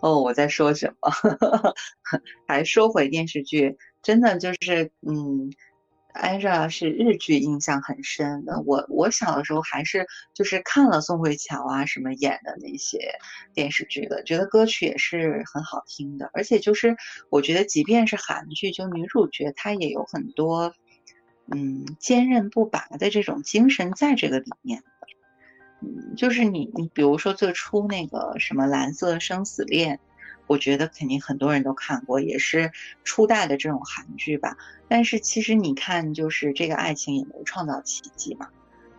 哦，我在说什么？还说回电视剧，真的就是，嗯。艾莎是日剧印象很深的，我我小的时候还是就是看了宋慧乔啊什么演的那些电视剧的，觉得歌曲也是很好听的，而且就是我觉得即便是韩剧，就女主角她也有很多嗯坚韧不拔的这种精神在这个里面，就是你你比如说最初那个什么蓝色生死恋。我觉得肯定很多人都看过，也是初代的这种韩剧吧。但是其实你看，就是这个爱情也没创造奇迹嘛。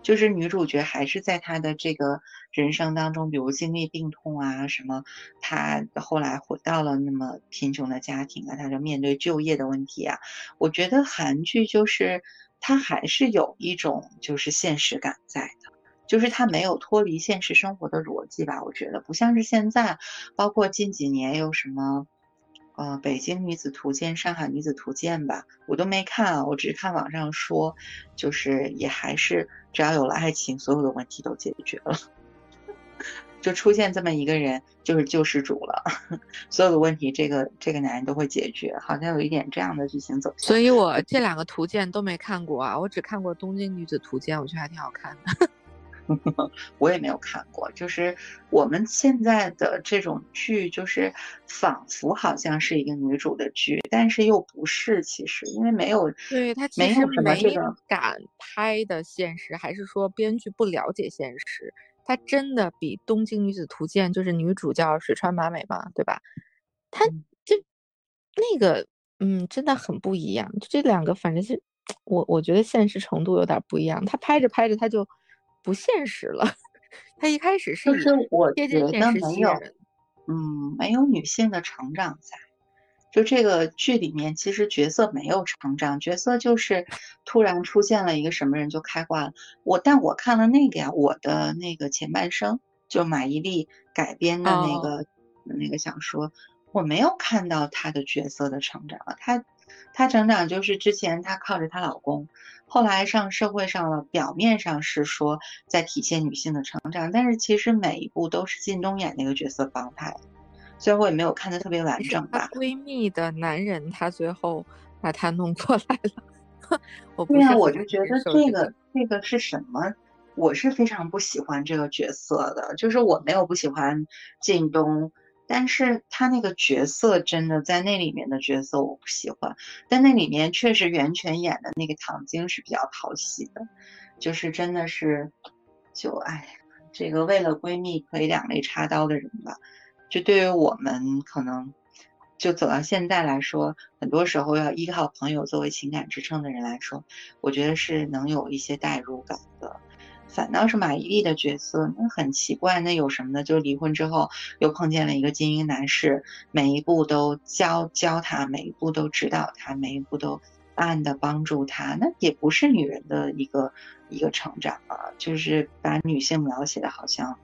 就是女主角还是在她的这个人生当中，比如经历病痛啊什么，她后来回到了那么贫穷的家庭啊，她就面对就业的问题啊。我觉得韩剧就是它还是有一种就是现实感在的。就是它没有脱离现实生活的逻辑吧？我觉得不像是现在，包括近几年有什么，呃，《北京女子图鉴》《上海女子图鉴》吧，我都没看啊，我只是看网上说，就是也还是只要有了爱情，所有的问题都解决了，就出现这么一个人，就是救世主了，所有的问题这个这个男人都会解决，好像有一点这样的剧情走向。所以我这两个图鉴都没看过啊，我只看过《东京女子图鉴》，我觉得还挺好看的。我也没有看过，就是我们现在的这种剧，就是仿佛好像是一个女主的剧，但是又不是。其实因为没有，对他没有什么这个敢拍的现实，还是说编剧不了解现实？他真的比《东京女子图鉴》就是女主叫水川麻美嘛，对吧？他就那个，嗯，真的很不一样。就这两个反正是我我觉得现实程度有点不一样。他拍着拍着他就。不现实了，他一开始是就是我觉得没有，嗯，没有女性的成长在，就这个剧里面其实角色没有成长，角色就是突然出现了一个什么人就开挂了。我但我看了那个呀，我的那个前半生就马伊琍改编的那个那个小说，我没有看到她的角色的成长了，她。她成长就是之前她靠着她老公，后来上社会上了，表面上是说在体现女性的成长，但是其实每一部都是靳东演那个角色帮她的，虽然我也没有看的特别完整吧。闺蜜的男人，他最后把她弄过来了。对呀，我就觉得这个这个是什么？我是非常不喜欢这个角色的，就是我没有不喜欢靳东。但是他那个角色真的在那里面的角色我不喜欢，但那里面确实袁泉演的那个唐晶是比较讨喜的，就是真的是，就哎，这个为了闺蜜可以两肋插刀的人吧，就对于我们可能就走到现在来说，很多时候要依靠朋友作为情感支撑的人来说，我觉得是能有一些代入感。反倒是马伊琍的角色，那很奇怪。那有什么呢？就是离婚之后又碰见了一个精英男士，每一步都教教他，每一步都指导他，每一步都暗的帮助他。那也不是女人的一个一个成长啊，就是把女性描写的好像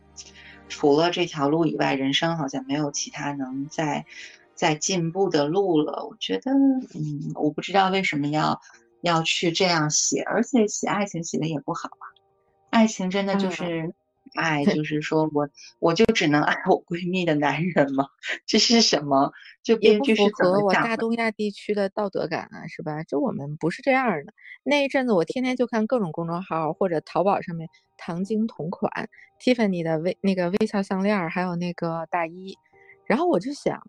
除了这条路以外，人生好像没有其他能再再进步的路了。我觉得，嗯，我不知道为什么要要去这样写，而且写爱情写的也不好啊。爱情真的就是爱，就是说我我就只能爱我闺蜜的男人吗？这是什么？就编剧是符合我大东亚地区的道德感啊，是吧？就我们不是这样的。那一阵子我天天就看各种公众号或者淘宝上面唐晶同款，Tiffany 的微那个微笑项链，还有那个大衣，然后我就想，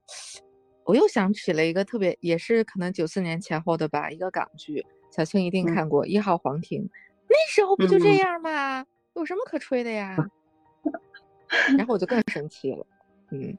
我又想起了一个特别，也是可能九四年前后的吧，一个港剧，小青一定看过《一号皇庭》。那时候不就这样吗？有什么可吹的呀？然后我就更生气了，嗯。